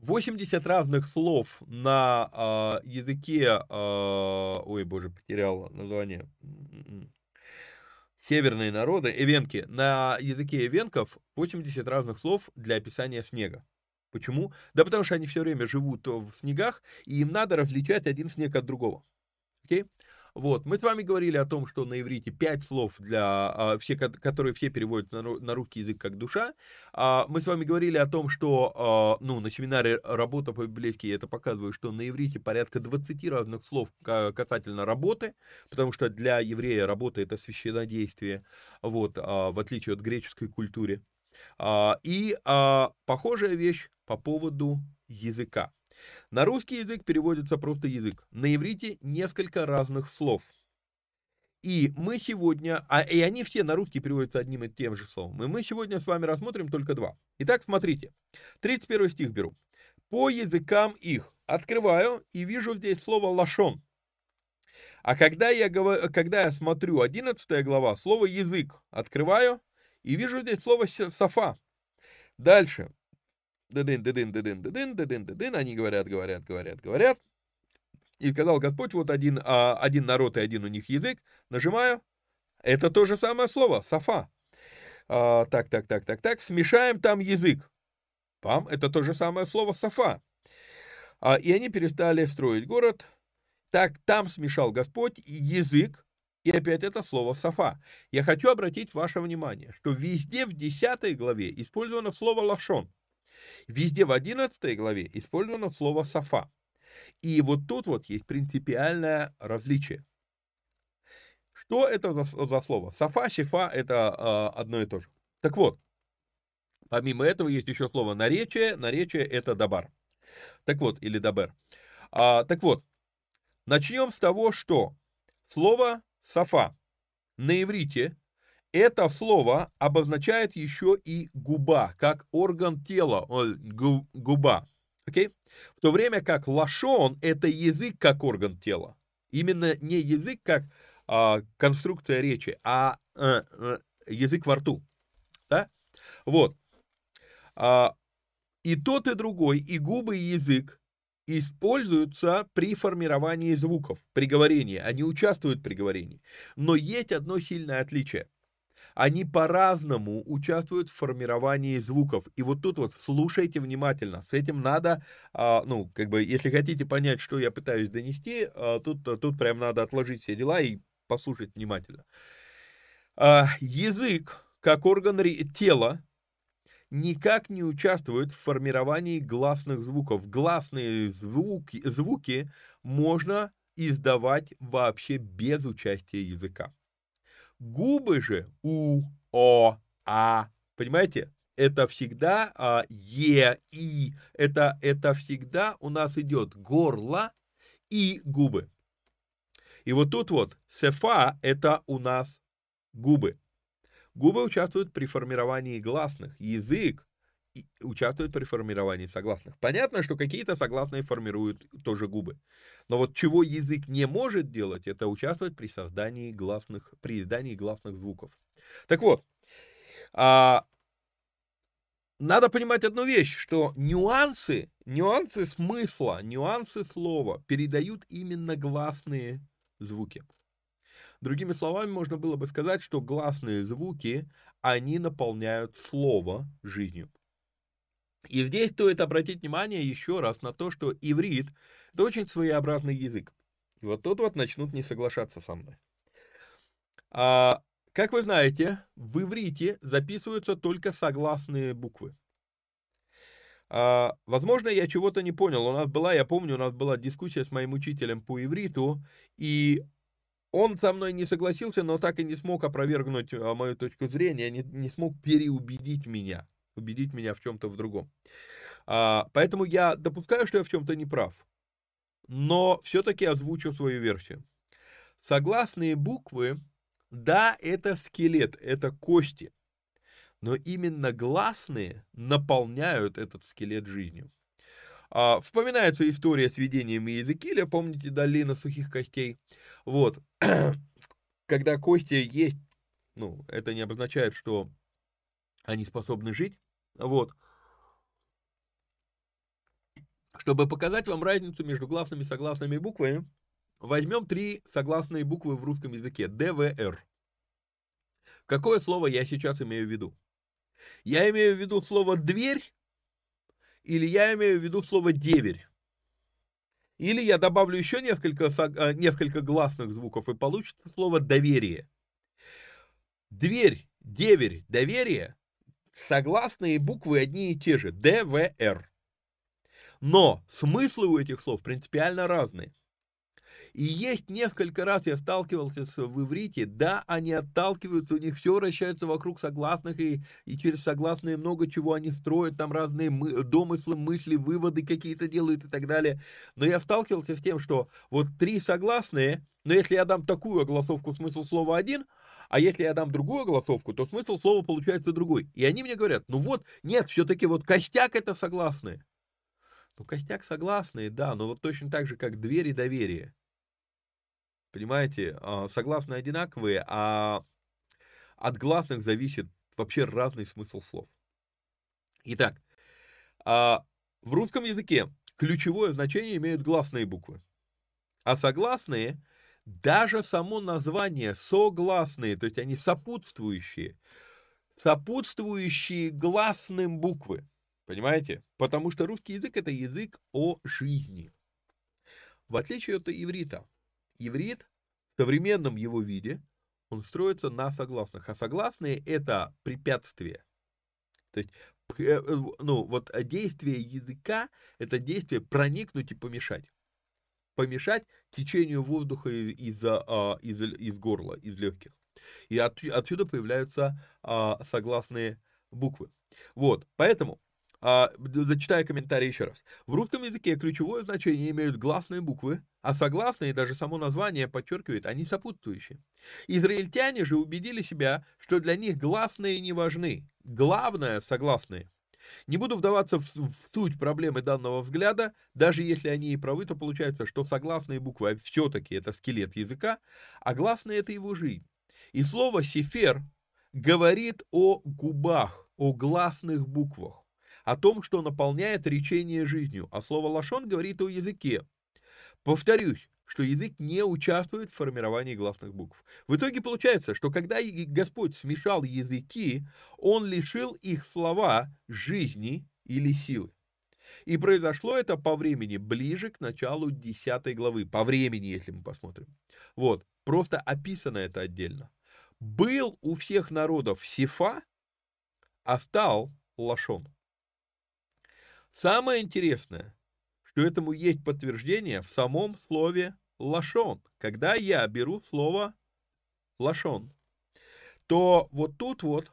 80 разных слов на э, языке, э, ой, боже, потерял название, м-м-м. северные народы, эвенки, на языке эвенков 80 разных слов для описания снега. Почему? Да потому что они все время живут в снегах, и им надо различать один снег от другого. Окей? Okay? Вот, мы с вами говорили о том, что на иврите пять слов, для, а, все, которые все переводят на, на русский язык как душа. А, мы с вами говорили о том, что а, ну, на семинаре «Работа по-библейски» я это показываю, что на иврите порядка 20 разных слов касательно работы, потому что для еврея работа — это священнодействие, вот, в отличие от греческой культуры. И похожая вещь по поводу языка. На русский язык переводится просто язык. На иврите несколько разных слов. И мы сегодня, а, и они все на русский переводятся одним и тем же словом. И мы сегодня с вами рассмотрим только два. Итак, смотрите. 31 стих беру. По языкам их открываю и вижу здесь слово «лашон». А когда я, говорю, когда я смотрю 11 глава, слово «язык» открываю и вижу здесь слово «софа». Дальше. Дыдын, дыдын, дыдын, дыдын, дыдын, дыдын. Они говорят, говорят, говорят, говорят. И сказал Господь, вот один, а, один народ и один у них язык. Нажимаю. Это то же самое слово, «софа». А, так, так, так, так, так. Смешаем там язык. Пам, это то же самое слово «софа». А, и они перестали строить город. Так, там смешал Господь язык, и опять это слово «софа». Я хочу обратить ваше внимание, что везде в 10 главе использовано слово «лашон». Везде в 11 главе использовано слово «софа». И вот тут вот есть принципиальное различие. Что это за, за слово? Софа, шифа – это э, одно и то же. Так вот, помимо этого есть еще слово наречие. Наречие – это дабар. Так вот, или дабер. А, так вот, начнем с того, что слово софа на иврите это слово обозначает еще и губа, как орган тела, губа. Окей? В то время как лашон – это язык как орган тела. Именно не язык как а, конструкция речи, а, а, а язык во рту. Да? Вот. А, и тот, и другой, и губы, и язык используются при формировании звуков, при говорении. Они участвуют при говорении. Но есть одно сильное отличие. Они по-разному участвуют в формировании звуков. И вот тут вот слушайте внимательно. С этим надо, а, ну, как бы, если хотите понять, что я пытаюсь донести, а, тут, тут прям надо отложить все дела и послушать внимательно. А, язык, как орган тела, никак не участвует в формировании гласных звуков. Гласные звуки, звуки можно издавать вообще без участия языка. Губы же у, о, а, понимаете? Это всегда а, е, и, это, это всегда у нас идет горло и губы. И вот тут вот сефа это у нас губы. Губы участвуют при формировании гласных, язык участвует при формировании согласных. Понятно, что какие-то согласные формируют тоже губы. Но вот чего язык не может делать, это участвовать при создании гласных, при издании гласных звуков. Так вот, а, надо понимать одну вещь, что нюансы, нюансы смысла, нюансы слова передают именно гласные звуки. Другими словами, можно было бы сказать, что гласные звуки, они наполняют слово жизнью. И здесь стоит обратить внимание еще раз на то, что иврит – это очень своеобразный язык. И вот тут вот начнут не соглашаться со мной. А, как вы знаете, в иврите записываются только согласные буквы. А, возможно, я чего-то не понял. У нас была, я помню, у нас была дискуссия с моим учителем по ивриту, и он со мной не согласился, но так и не смог опровергнуть а, мою точку зрения, не, не смог переубедить меня, убедить меня в чем-то в другом. А, поэтому я допускаю, что я в чем-то не прав, но все-таки озвучу свою версию. Согласные буквы, да, это скелет, это кости, но именно гласные наполняют этот скелет жизнью. А, вспоминается история с видением Иезекииля, помните, долина сухих костей. Вот, когда кости есть, ну, это не обозначает, что они способны жить. Вот. Чтобы показать вам разницу между гласными и согласными буквами, возьмем три согласные буквы в русском языке. Д, В, Р. Какое слово я сейчас имею в виду? Я имею в виду слово «дверь» или я имею в виду слово «деверь». Или я добавлю еще несколько, а, несколько гласных звуков, и получится слово «доверие». Дверь, деверь, доверие – согласные буквы одни и те же – Д, В, Р. Но смыслы у этих слов принципиально разные. И есть несколько раз я сталкивался с, в иврите, да, они отталкиваются, у них все вращается вокруг согласных, и, и через согласные много чего они строят, там разные мы, домыслы, мысли, выводы какие-то делают и так далее. Но я сталкивался с тем, что вот три согласные, но если я дам такую огласовку, смысл слова один, а если я дам другую огласовку, то смысл слова получается другой. И они мне говорят, ну вот, нет, все-таки вот костяк это согласные. Ну, костяк согласные, да, но вот точно так же, как дверь и доверие. Понимаете, а, согласные одинаковые, а от гласных зависит вообще разный смысл слов. Итак, а, в русском языке ключевое значение имеют гласные буквы. А согласные, даже само название согласные, то есть они сопутствующие, сопутствующие гласным буквы. Понимаете? Потому что русский язык это язык о жизни. В отличие от иврита. Иврит в современном его виде, он строится на согласных. А согласные это препятствие. То есть Э, э, ну, вот действие языка – это действие проникнуть и помешать. Помешать течению воздуха из, из, а, из, из горла, из легких. И от, отсюда появляются а, согласные буквы. Вот, поэтому а, зачитаю комментарий еще раз. В русском языке ключевое значение имеют гласные буквы, а согласные, даже само название подчеркивает, они сопутствующие. Израильтяне же убедили себя, что для них гласные не важны. Главное – согласные. Не буду вдаваться в, в суть проблемы данного взгляда, даже если они и правы, то получается, что согласные буквы все-таки это скелет языка, а гласные – это его жизнь. И слово «сефер» говорит о губах, о гласных буквах о том, что наполняет речение жизнью, а слово «лашон» говорит о языке. Повторюсь, что язык не участвует в формировании гласных букв. В итоге получается, что когда Господь смешал языки, Он лишил их слова жизни или силы. И произошло это по времени ближе к началу 10 главы, по времени, если мы посмотрим. Вот, просто описано это отдельно. Был у всех народов сифа, а стал лашон. Самое интересное, что этому есть подтверждение в самом слове лашон. Когда я беру слово лашон, то вот тут вот,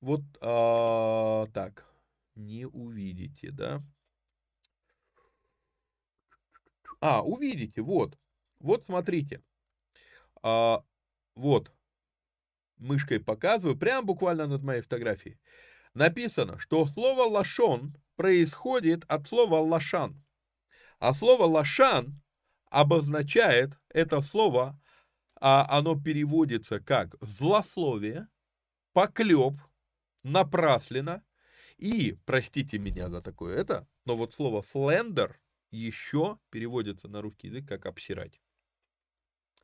вот а, так, не увидите, да? А, увидите, вот, вот смотрите, а, вот, мышкой показываю, прямо буквально над моей фотографией. Написано, что слово лашон происходит от слова лашан. А слово лашан обозначает это слово, а оно переводится как злословие, поклеп, напраслено. И, простите меня за такое это, но вот слово слендер еще переводится на русский язык как обсирать.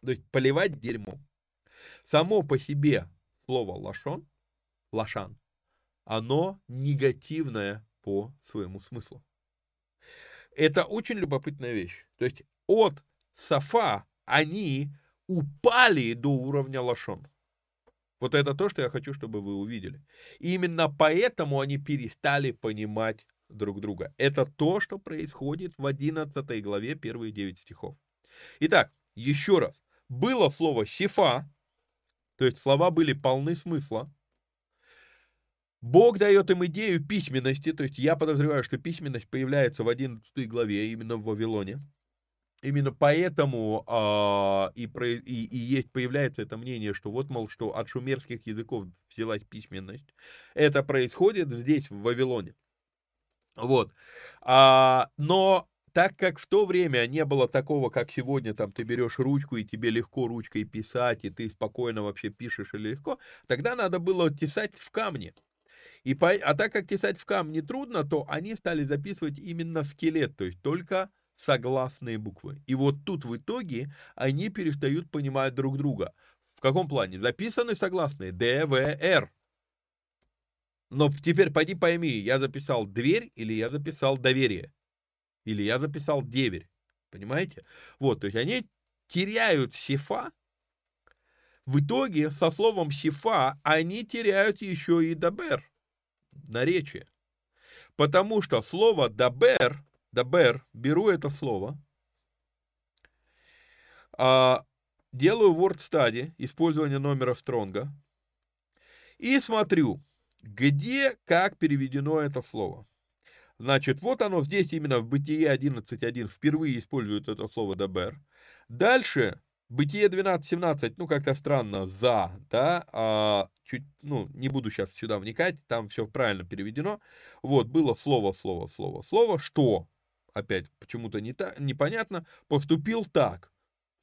То есть поливать дерьмом. Само по себе слово лашон, лашан, оно негативное по своему смыслу. Это очень любопытная вещь. То есть от Сафа они упали до уровня Лашон. Вот это то, что я хочу, чтобы вы увидели. И именно поэтому они перестали понимать друг друга. Это то, что происходит в 11 главе, первые 9 стихов. Итак, еще раз. Было слово «сифа», то есть слова были полны смысла, Бог дает им идею письменности, то есть я подозреваю, что письменность появляется в 11 главе именно в Вавилоне. Именно поэтому а, и, про, и, и есть, появляется это мнение, что вот, мол, что от шумерских языков взялась письменность. Это происходит здесь, в Вавилоне. Вот. А, но так как в то время не было такого, как сегодня, там ты берешь ручку и тебе легко ручкой писать, и ты спокойно вообще пишешь или легко, тогда надо было тесать в камне. И по, а так как писать в камне трудно, то они стали записывать именно скелет, то есть только согласные буквы. И вот тут в итоге они перестают понимать друг друга. В каком плане? Записаны согласные Д, В, Р. Но теперь пойди пойми, я записал дверь или я записал доверие. Или я записал деверь. Понимаете? Вот, то есть они теряют сифа. В итоге со словом сифа они теряют еще и дабер наречие. Потому что слово «дабер», «дабер», беру это слово, а, делаю word study, использование номера Стронга, и смотрю, где, как переведено это слово. Значит, вот оно здесь именно в Бытие 11.1 впервые использует это слово «дабер». Дальше Бытие 12.17, ну как-то странно, «за», да, а чуть, ну, не буду сейчас сюда вникать, там все правильно переведено. Вот, было слово, слово, слово, слово, что, опять почему-то не та, непонятно, поступил так.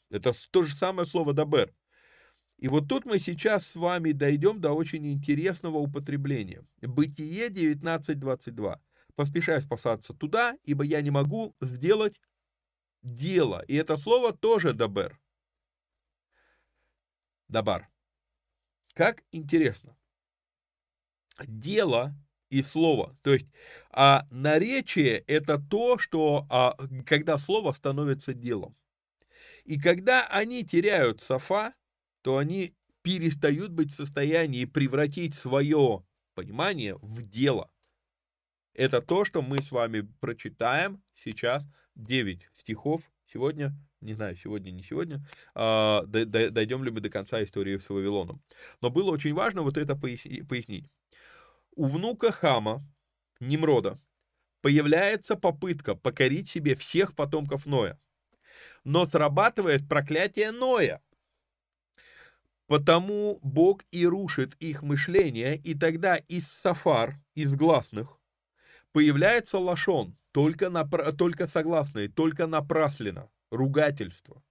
Это то же самое слово «дабер». И вот тут мы сейчас с вами дойдем до очень интересного употребления. Бытие 19.22. Поспешай спасаться туда, ибо я не могу сделать дело. И это слово тоже «дабер». Дабар. Как интересно. Дело и слово. То есть а наречие это то, что а, когда слово становится делом. И когда они теряют софа, то они перестают быть в состоянии превратить свое понимание в дело. Это то, что мы с вами прочитаем сейчас 9 стихов сегодня не знаю, сегодня, не сегодня, а, дойдем ли мы до конца истории с Вавилоном. Но было очень важно вот это пояснить. У внука Хама, Немрода, появляется попытка покорить себе всех потомков Ноя. Но срабатывает проклятие Ноя. Потому Бог и рушит их мышление, и тогда из сафар, из гласных, появляется лашон, только, напра- только согласные, только напрасленно ругательство.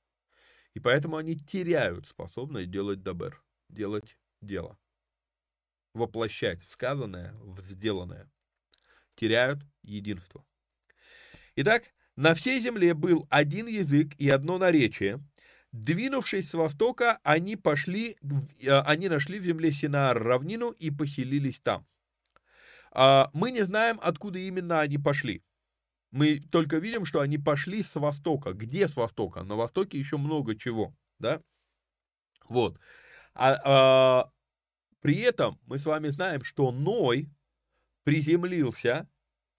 И поэтому они теряют способность делать добер, делать дело. Воплощать сказанное в сделанное. Теряют единство. Итак, на всей земле был один язык и одно наречие. Двинувшись с востока, они пошли, э, они нашли в земле Синаар равнину и поселились там. А, мы не знаем, откуда именно они пошли. Мы только видим, что они пошли с востока. Где с востока? На востоке еще много чего, да? Вот. А, а, при этом мы с вами знаем, что Ной приземлился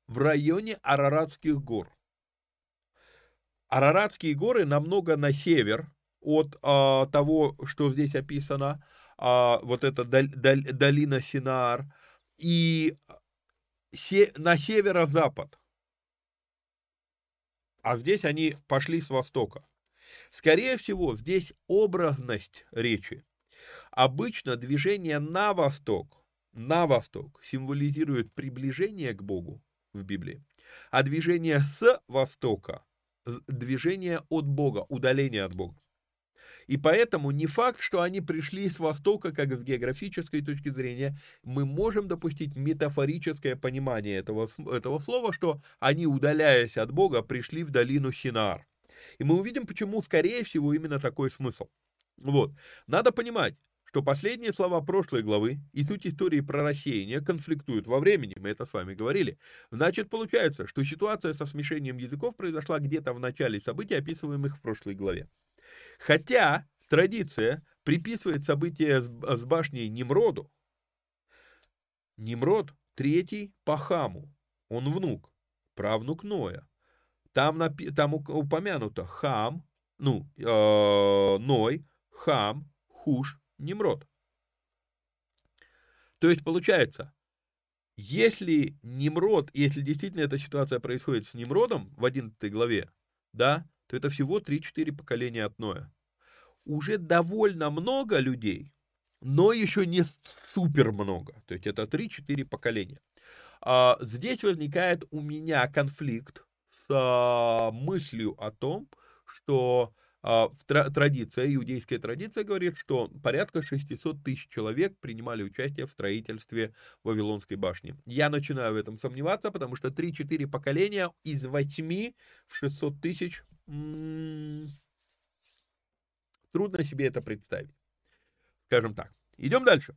в районе Араратских гор. Араратские горы намного на север от а, того, что здесь описано, а, вот эта доль, доль, долина Синаар, и се, на северо-запад а здесь они пошли с востока. Скорее всего, здесь образность речи. Обычно движение на восток, на восток символизирует приближение к Богу в Библии, а движение с востока – движение от Бога, удаление от Бога. И поэтому не факт, что они пришли с Востока, как с географической точки зрения, мы можем допустить метафорическое понимание этого, этого слова, что они, удаляясь от Бога, пришли в долину Синар. И мы увидим, почему, скорее всего, именно такой смысл. Вот. Надо понимать, что последние слова прошлой главы и суть истории про рассеяние конфликтуют во времени, мы это с вами говорили. Значит, получается, что ситуация со смешением языков произошла где-то в начале событий, описываемых в прошлой главе. Хотя традиция приписывает события с башней Немроду. Немрод третий по Хаму, он внук, правнук Ноя. Там, там упомянуто Хам, ну, э, Ной, Хам, Хуш, Немрод. То есть получается, если Немрод, если действительно эта ситуация происходит с Немродом в 11 главе, да, то это всего 3-4 поколения от Ноя. Уже довольно много людей, но еще не супер много. То есть это 3-4 поколения. А здесь возникает у меня конфликт с а, мыслью о том, что а, в традиция, иудейская традиция говорит, что порядка 600 тысяч человек принимали участие в строительстве Вавилонской башни. Я начинаю в этом сомневаться, потому что 3-4 поколения из 8 в 600 тысяч трудно себе это представить. Скажем так. Идем дальше.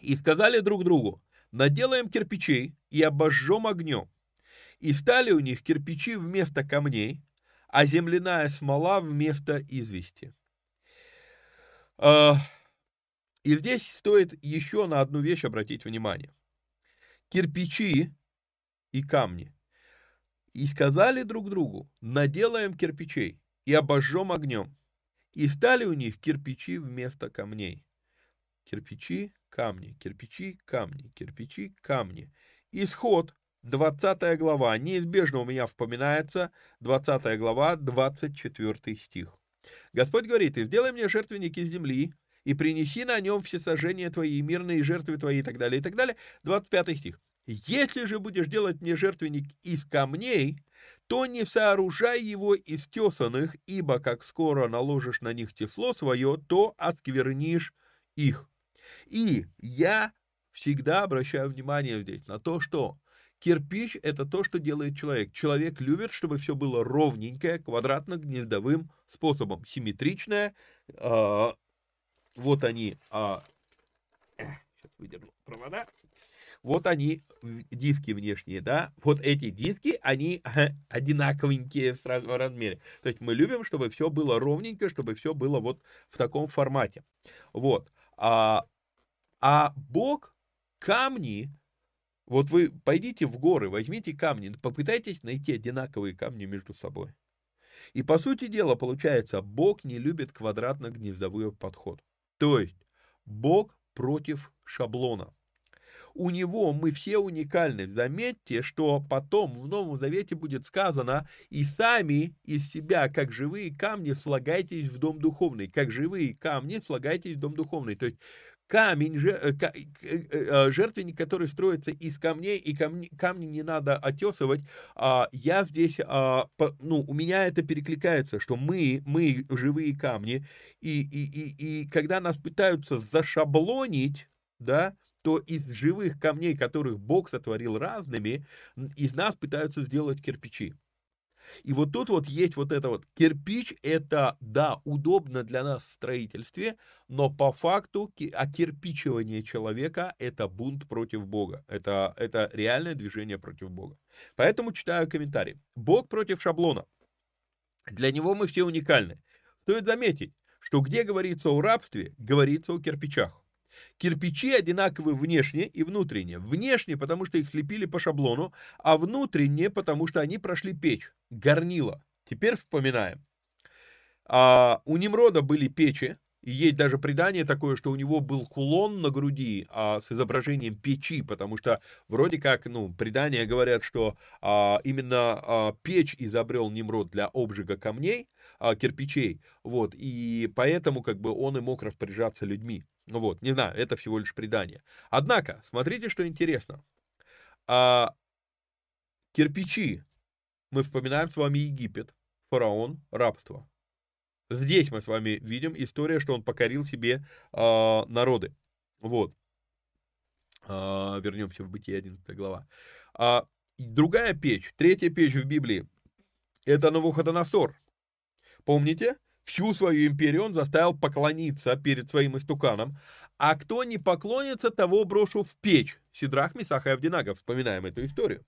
И сказали друг другу, наделаем кирпичей и обожжем огнем. И стали у них кирпичи вместо камней, а земляная смола вместо извести. А, и здесь стоит еще на одну вещь обратить внимание. Кирпичи и камни и сказали друг другу, наделаем кирпичей и обожжем огнем. И стали у них кирпичи вместо камней. Кирпичи, камни, кирпичи, камни, кирпичи, камни. Исход, 20 глава, неизбежно у меня вспоминается, 20 глава, 24 стих. Господь говорит, и сделай мне жертвенник из земли, и принеси на нем все сожжения твои, и мирные жертвы твои, и так далее, и так далее. 25 стих. Если же будешь делать мне жертвенник из камней, то не сооружай его из тесанных, ибо как скоро наложишь на них тесло свое, то осквернишь их. И я всегда обращаю внимание здесь на то, что кирпич – это то, что делает человек. Человек любит, чтобы все было ровненькое, квадратно-гнездовым способом, симметричное. А, вот они, а, сейчас выдерну провода. Вот они, диски внешние, да, вот эти диски, они одинаковенькие в размере. То есть мы любим, чтобы все было ровненько, чтобы все было вот в таком формате. Вот. А, а Бог камни, вот вы пойдите в горы, возьмите камни, попытайтесь найти одинаковые камни между собой. И по сути дела, получается, Бог не любит квадратно-гнездовой подход. То есть Бог против шаблона у него мы все уникальны. Заметьте, что потом в Новом Завете будет сказано, и сами из себя, как живые камни, слагайтесь в дом духовный. Как живые камни, слагайтесь в дом духовный. То есть камень, э, э, э, жертвенник, который строится из камней, и камни, камни не надо отесывать, а, я здесь, а, ну, у меня это перекликается, что мы, мы живые камни, и, и, и, и когда нас пытаются зашаблонить, да, то из живых камней, которых Бог сотворил разными, из нас пытаются сделать кирпичи. И вот тут вот есть вот это вот кирпич, это, да, удобно для нас в строительстве, но по факту окирпичивание человека – это бунт против Бога. Это, это реальное движение против Бога. Поэтому читаю комментарий. Бог против шаблона. Для него мы все уникальны. Стоит заметить, что где говорится о рабстве, говорится о кирпичах. Кирпичи одинаковы внешне и внутренне. Внешне, потому что их слепили по шаблону, а внутренне, потому что они прошли печь, горнило. Теперь вспоминаем. А, у Немрода были печи, и есть даже предание такое, что у него был кулон на груди а, с изображением печи, потому что вроде как, ну, предания говорят, что а, именно а, печь изобрел Немрод для обжига камней, а, кирпичей, вот, и поэтому как бы он и мог распоряжаться людьми. Ну вот, не знаю, это всего лишь предание. Однако, смотрите, что интересно. А, кирпичи. Мы вспоминаем с вами Египет, фараон, рабство. Здесь мы с вами видим история, что он покорил себе а, народы. Вот. А, вернемся в Бытие 11 глава. А, другая печь, третья печь в Библии, это Навуходоносор. Помните? Всю свою империю он заставил поклониться перед своим истуканом. А кто не поклонится, того брошу в печь. Сидрах, Месах и Авдинага. Вспоминаем эту историю.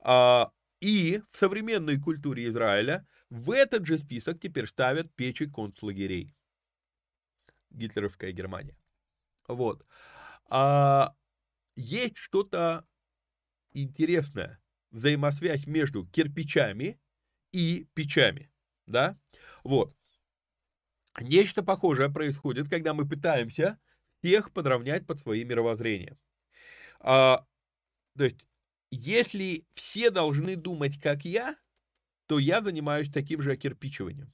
А, и в современной культуре Израиля в этот же список теперь ставят печи концлагерей. Гитлеровская Германия. Вот. А, есть что-то интересное. Взаимосвязь между кирпичами и печами. Да? Вот. Нечто похожее происходит, когда мы пытаемся всех подровнять под свои мировоззрения. А, то есть, если все должны думать, как я, то я занимаюсь таким же окирпичиванием.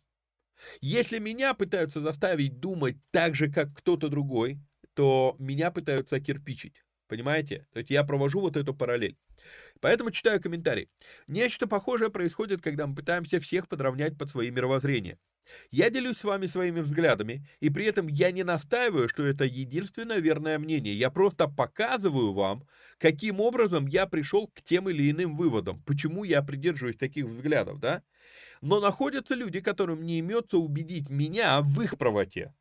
Если меня пытаются заставить думать так же, как кто-то другой, то меня пытаются окирпичить. Понимаете? То есть я провожу вот эту параллель. Поэтому читаю комментарий. Нечто похожее происходит, когда мы пытаемся всех подровнять под свои мировоззрения. Я делюсь с вами своими взглядами, и при этом я не настаиваю, что это единственное верное мнение. Я просто показываю вам, каким образом я пришел к тем или иным выводам, почему я придерживаюсь таких взглядов, да? Но находятся люди, которым не имется убедить меня в их правоте.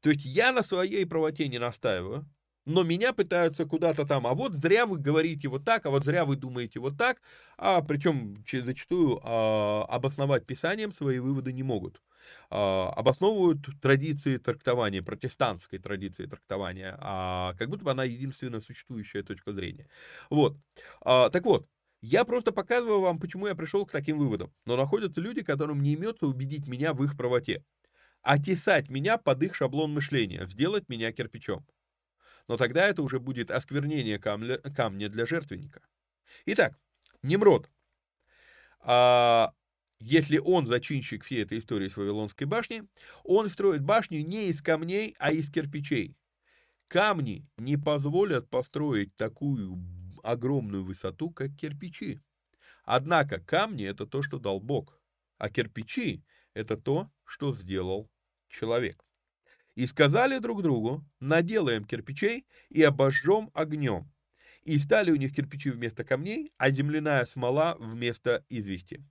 То есть я на своей правоте не настаиваю, но меня пытаются куда-то там, а вот зря вы говорите вот так, а вот зря вы думаете вот так, а причем зачастую а, обосновать писанием свои выводы не могут. А, обосновывают традиции трактования, протестантской традиции трактования, а как будто бы она единственная существующая точка зрения. Вот. А, так вот, я просто показываю вам, почему я пришел к таким выводам. Но находятся люди, которым не имется убедить меня в их правоте. Отесать меня под их шаблон мышления, сделать меня кирпичом но тогда это уже будет осквернение камня, камня для жертвенника. Итак, Немрод. А, если он зачинщик всей этой истории с Вавилонской башни, он строит башню не из камней, а из кирпичей. Камни не позволят построить такую огромную высоту, как кирпичи. Однако камни – это то, что дал Бог, а кирпичи – это то, что сделал человек. И сказали друг другу, наделаем кирпичей и обожжем огнем. И стали у них кирпичи вместо камней, а земляная смола вместо извести.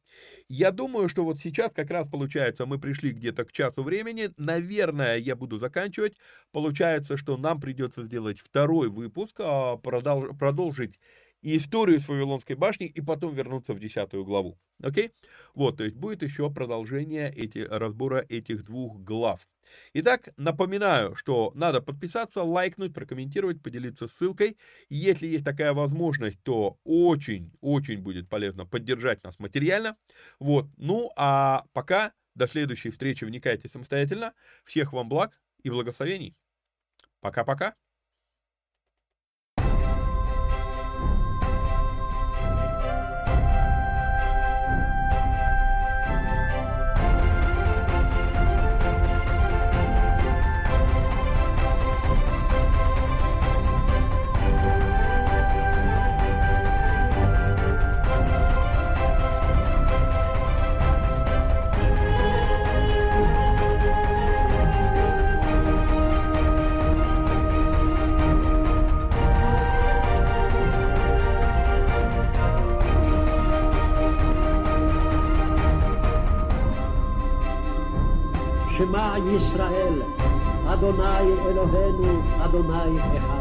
Я думаю, что вот сейчас как раз получается, мы пришли где-то к часу времени. Наверное, я буду заканчивать. Получается, что нам придется сделать второй выпуск, а продолжить историю с Вавилонской башни и потом вернуться в десятую главу. Окей? Вот, то есть будет еще продолжение эти, разбора этих двух глав. Итак, напоминаю, что надо подписаться, лайкнуть, прокомментировать, поделиться ссылкой. Если есть такая возможность, то очень-очень будет полезно поддержать нас материально. Вот, ну а пока до следующей встречи вникайте самостоятельно. Всех вам благ и благословений. Пока-пока. Adonai Eloheinu, Adonai Echad.